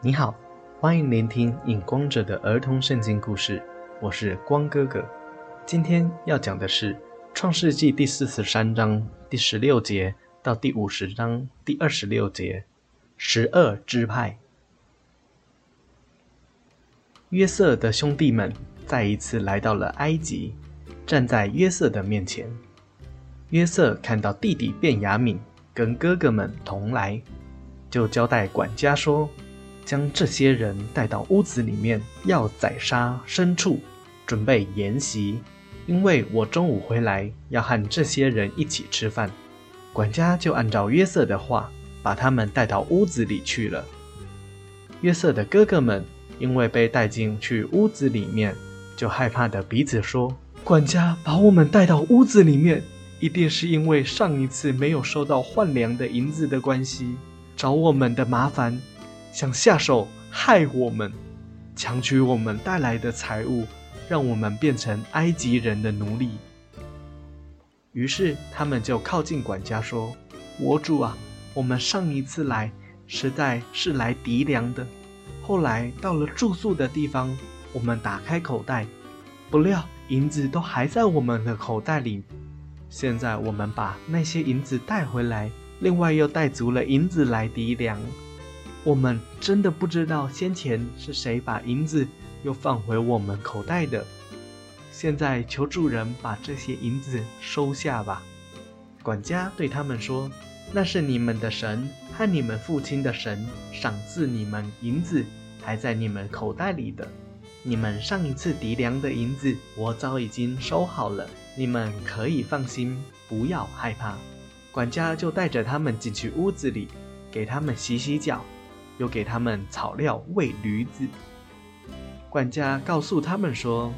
你好，欢迎聆听影光者的儿童圣经故事，我是光哥哥。今天要讲的是《创世纪》第四十三章第十六节到第五十章第二十六节，十二支派。约瑟的兄弟们再一次来到了埃及，站在约瑟的面前。约瑟看到弟弟便雅敏跟哥哥们同来，就交代管家说。将这些人带到屋子里面，要宰杀牲畜，准备筵席。因为我中午回来要和这些人一起吃饭。管家就按照约瑟的话，把他们带到屋子里去了。约瑟的哥哥们因为被带进去屋子里面，就害怕的彼此说：“管家把我们带到屋子里面，一定是因为上一次没有收到换粮的银子的关系，找我们的麻烦。”想下手害我们，抢取我们带来的财物，让我们变成埃及人的奴隶。于是他们就靠近管家说：“我主啊，我们上一次来实在是来敌粮的。后来到了住宿的地方，我们打开口袋，不料银子都还在我们的口袋里。现在我们把那些银子带回来，另外又带足了银子来抵粮。”我们真的不知道先前是谁把银子又放回我们口袋的。现在求主人把这些银子收下吧。管家对他们说：“那是你们的神和你们父亲的神赏赐你们银子，还在你们口袋里的。你们上一次抵粮的银子，我早已经收好了，你们可以放心，不要害怕。”管家就带着他们进去屋子里，给他们洗洗脚。又给他们草料喂驴子。管家告诉他们说：“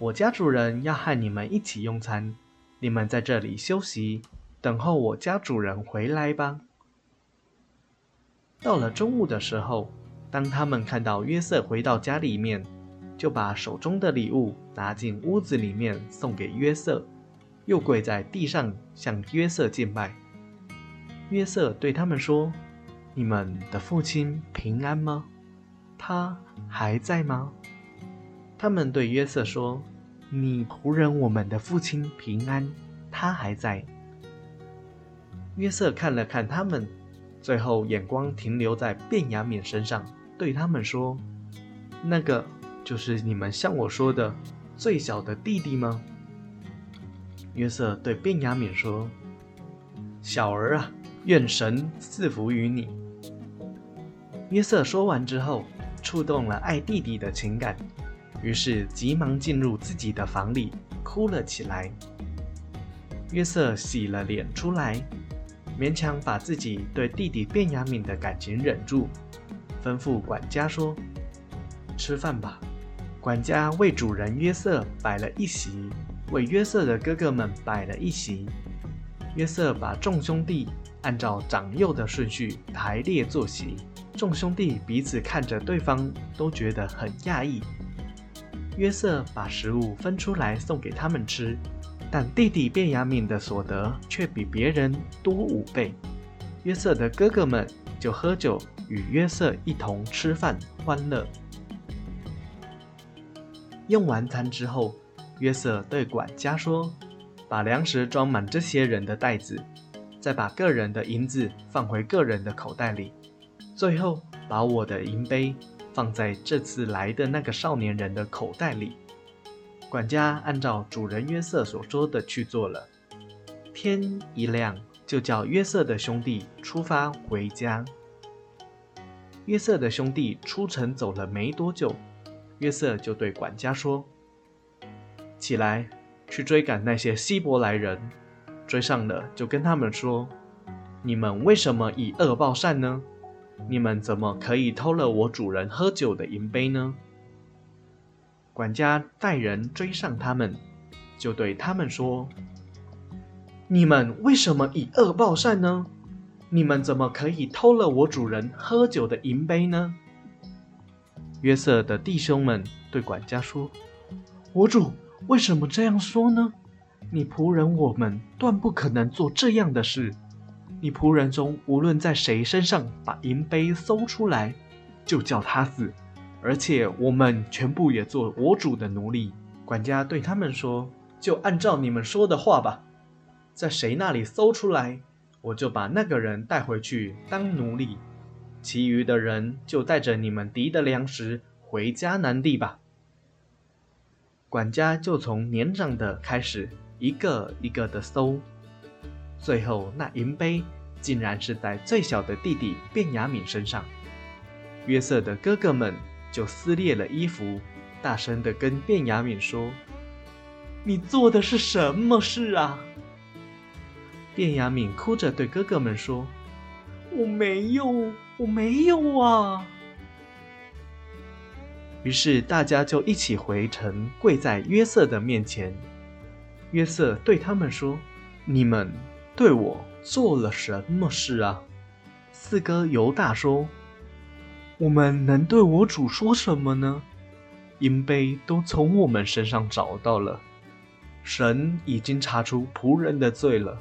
我家主人要和你们一起用餐，你们在这里休息，等候我家主人回来吧。”到了中午的时候，当他们看到约瑟回到家里面，就把手中的礼物拿进屋子里面送给约瑟，又跪在地上向约瑟敬拜。约瑟对他们说。你们的父亲平安吗？他还在吗？他们对约瑟说：“你仆人我们的父亲平安，他还在。”约瑟看了看他们，最后眼光停留在卞雅敏身上，对他们说：“那个就是你们向我说的最小的弟弟吗？”约瑟对卞雅敏说：“小儿啊，愿神赐福于你。”约瑟说完之后，触动了爱弟弟的情感，于是急忙进入自己的房里，哭了起来。约瑟洗了脸出来，勉强把自己对弟弟卞雅敏的感情忍住，吩咐管家说：“吃饭吧。”管家为主人约瑟摆了一席，为约瑟的哥哥们摆了一席。约瑟把众兄弟按照长幼的顺序排列坐席。众兄弟彼此看着对方，都觉得很讶异。约瑟把食物分出来送给他们吃，但弟弟卞雅敏的所得却比别人多五倍。约瑟的哥哥们就喝酒，与约瑟一同吃饭欢乐。用完餐之后，约瑟对管家说：“把粮食装满这些人的袋子，再把个人的银子放回个人的口袋里。”最后，把我的银杯放在这次来的那个少年人的口袋里。管家按照主人约瑟所说的去做了。天一亮，就叫约瑟的兄弟出发回家。约瑟的兄弟出城走了没多久，约瑟就对管家说：“起来，去追赶那些希伯来人。追上了，就跟他们说：你们为什么以恶报善呢？”你们怎么可以偷了我主人喝酒的银杯呢？管家带人追上他们，就对他们说：“你们为什么以恶报善呢？你们怎么可以偷了我主人喝酒的银杯呢？”约瑟的弟兄们对管家说：“我主为什么这样说呢？你仆人我们断不可能做这样的事。”你仆人中无论在谁身上把银杯搜出来，就叫他死，而且我们全部也做我主的奴隶。”管家对他们说：“就按照你们说的话吧，在谁那里搜出来，我就把那个人带回去当奴隶。其余的人就带着你们敌的粮食回迦南地吧。”管家就从年长的开始，一个一个的搜，最后那银杯竟然是在最小的弟弟卞雅敏身上。约瑟的哥哥们就撕裂了衣服。大声的跟卞雅敏说：“你做的是什么事啊？”卞雅敏哭着对哥哥们说：“我没有，我没有啊！”于是大家就一起回城，跪在约瑟的面前。约瑟对他们说：“你们对我做了什么事啊？”四哥犹大说：“我们能对我主说什么呢？”银杯都从我们身上找到了，神已经查出仆人的罪了。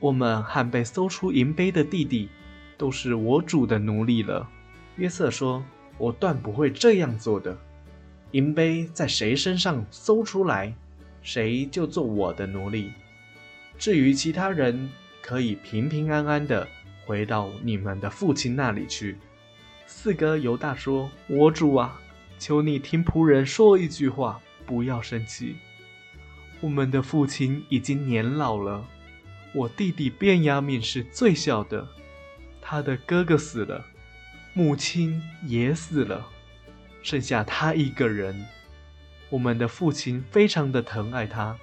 我们和被搜出银杯的弟弟，都是我主的奴隶了。约瑟说：“我断不会这样做的。银杯在谁身上搜出来，谁就做我的奴隶。至于其他人，可以平平安安的回到你们的父亲那里去。”四哥犹大说：“我主啊。”求你听仆人说一句话，不要生气。我们的父亲已经年老了，我弟弟卞雅敏是最小的，他的哥哥死了，母亲也死了，剩下他一个人。我们的父亲非常的疼爱他。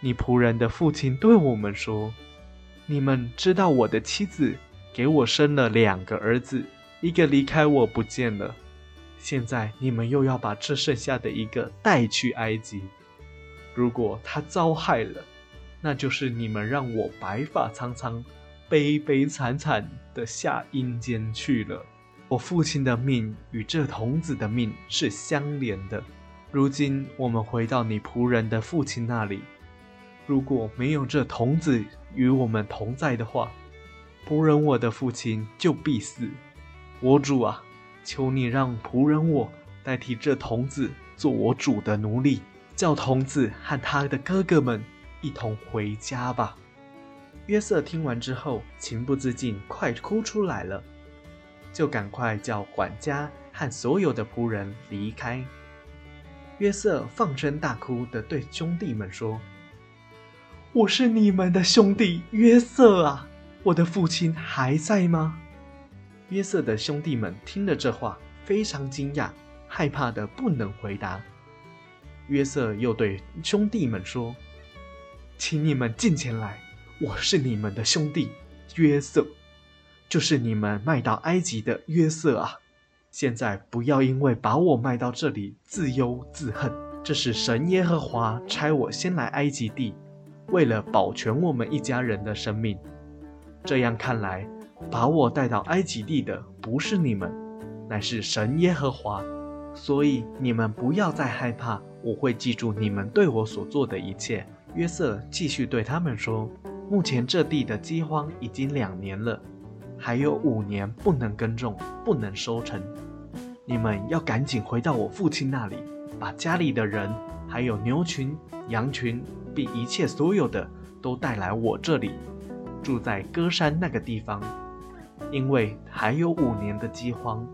你仆人的父亲对我们说：“你们知道我的妻子给我生了两个儿子，一个离开我不见了。”现在你们又要把这剩下的一个带去埃及，如果他遭害了，那就是你们让我白发苍苍、悲悲惨惨的下阴间去了。我父亲的命与这童子的命是相连的。如今我们回到你仆人的父亲那里，如果没有这童子与我们同在的话，仆人我的父亲就必死。我主啊！求你让仆人我代替这童子做我主的奴隶，叫童子和他的哥哥们一同回家吧。约瑟听完之后，情不自禁快哭出来了，就赶快叫管家和所有的仆人离开。约瑟放声大哭的对兄弟们说：“我是你们的兄弟约瑟啊，我的父亲还在吗？”约瑟的兄弟们听了这话，非常惊讶，害怕的不能回答。约瑟又对兄弟们说：“请你们进前来，我是你们的兄弟约瑟，就是你们卖到埃及的约瑟啊！现在不要因为把我卖到这里自忧自恨，这是神耶和华差我先来埃及地，为了保全我们一家人的生命。这样看来。”把我带到埃及地的不是你们，乃是神耶和华，所以你们不要再害怕，我会记住你们对我所做的一切。约瑟继续对他们说：“目前这地的饥荒已经两年了，还有五年不能耕种，不能收成。你们要赶紧回到我父亲那里，把家里的人，还有牛群、羊群，并一切所有的都带来我这里，住在歌山那个地方。”因为还有五年的饥荒，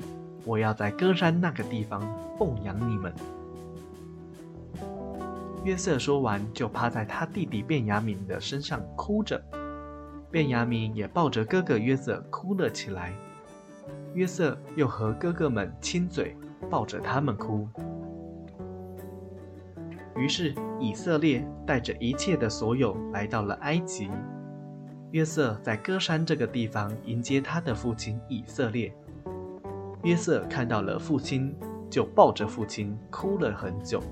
我要在歌山那个地方奉养你们。约瑟说完，就趴在他弟弟卞雅敏的身上哭着。便雅敏也抱着哥哥约瑟哭了起来。约瑟又和哥哥们亲嘴，抱着他们哭。于是以色列带着一切的所有来到了埃及。约瑟在歌山这个地方迎接他的父亲以色列。约瑟看到了父亲，就抱着父亲哭了很久。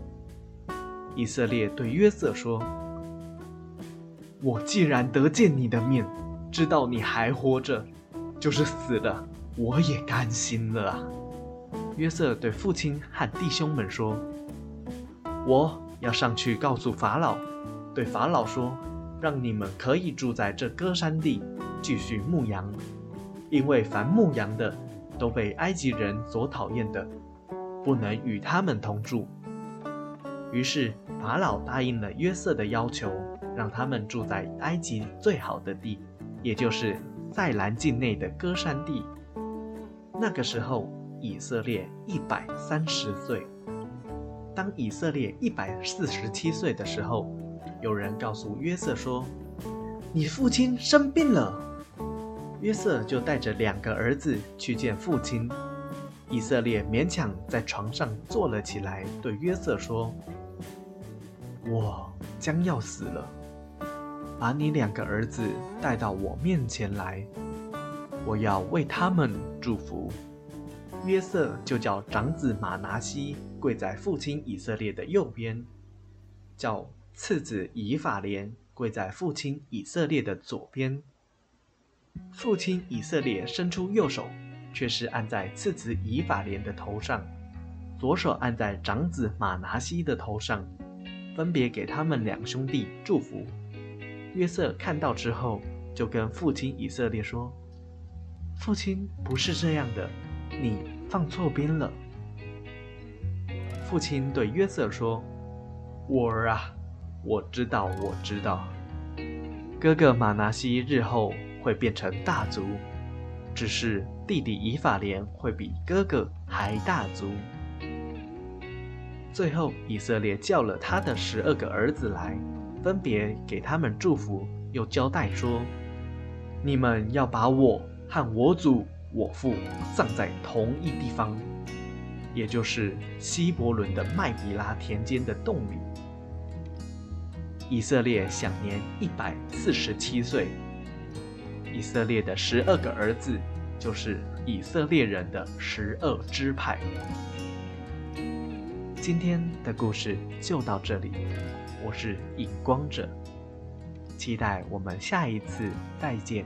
以色列对约瑟说：“我既然得见你的面，知道你还活着，就是死了，我也甘心了啊。”约瑟对父亲和弟兄们说：“我要上去告诉法老，对法老说。”让你们可以住在这歌山地，继续牧羊，因为凡牧羊的，都被埃及人所讨厌的，不能与他们同住。于是法老答应了约瑟的要求，让他们住在埃及最好的地，也就是塞兰境内的歌山地。那个时候，以色列一百三十岁。当以色列一百四十七岁的时候，有人告诉约瑟说：“你父亲生病了。”约瑟就带着两个儿子去见父亲。以色列勉强在床上坐了起来，对约瑟说：“我将要死了，把你两个儿子带到我面前来，我要为他们祝福。”约瑟就叫长子马拿西跪在父亲以色列的右边，叫次子以法莲跪在父亲以色列的左边。父亲以色列伸出右手，却是按在次子以法莲的头上，左手按在长子马拿西的头上，分别给他们两兄弟祝福。约瑟看到之后，就跟父亲以色列说：“父亲不是这样的，你放错边了。”父亲对约瑟说：“我儿啊，我知道，我知道，哥哥马拿西日后。”会变成大族，只是弟弟以法莲会比哥哥还大族。最后，以色列叫了他的十二个儿子来，分别给他们祝福，又交代说：“你们要把我和我祖、我父葬在同一地方，也就是希伯伦的麦比拉田间的洞里。”以色列享年一百四十七岁。以色列的十二个儿子，就是以色列人的十二支派。今天的故事就到这里，我是影光者，期待我们下一次再见。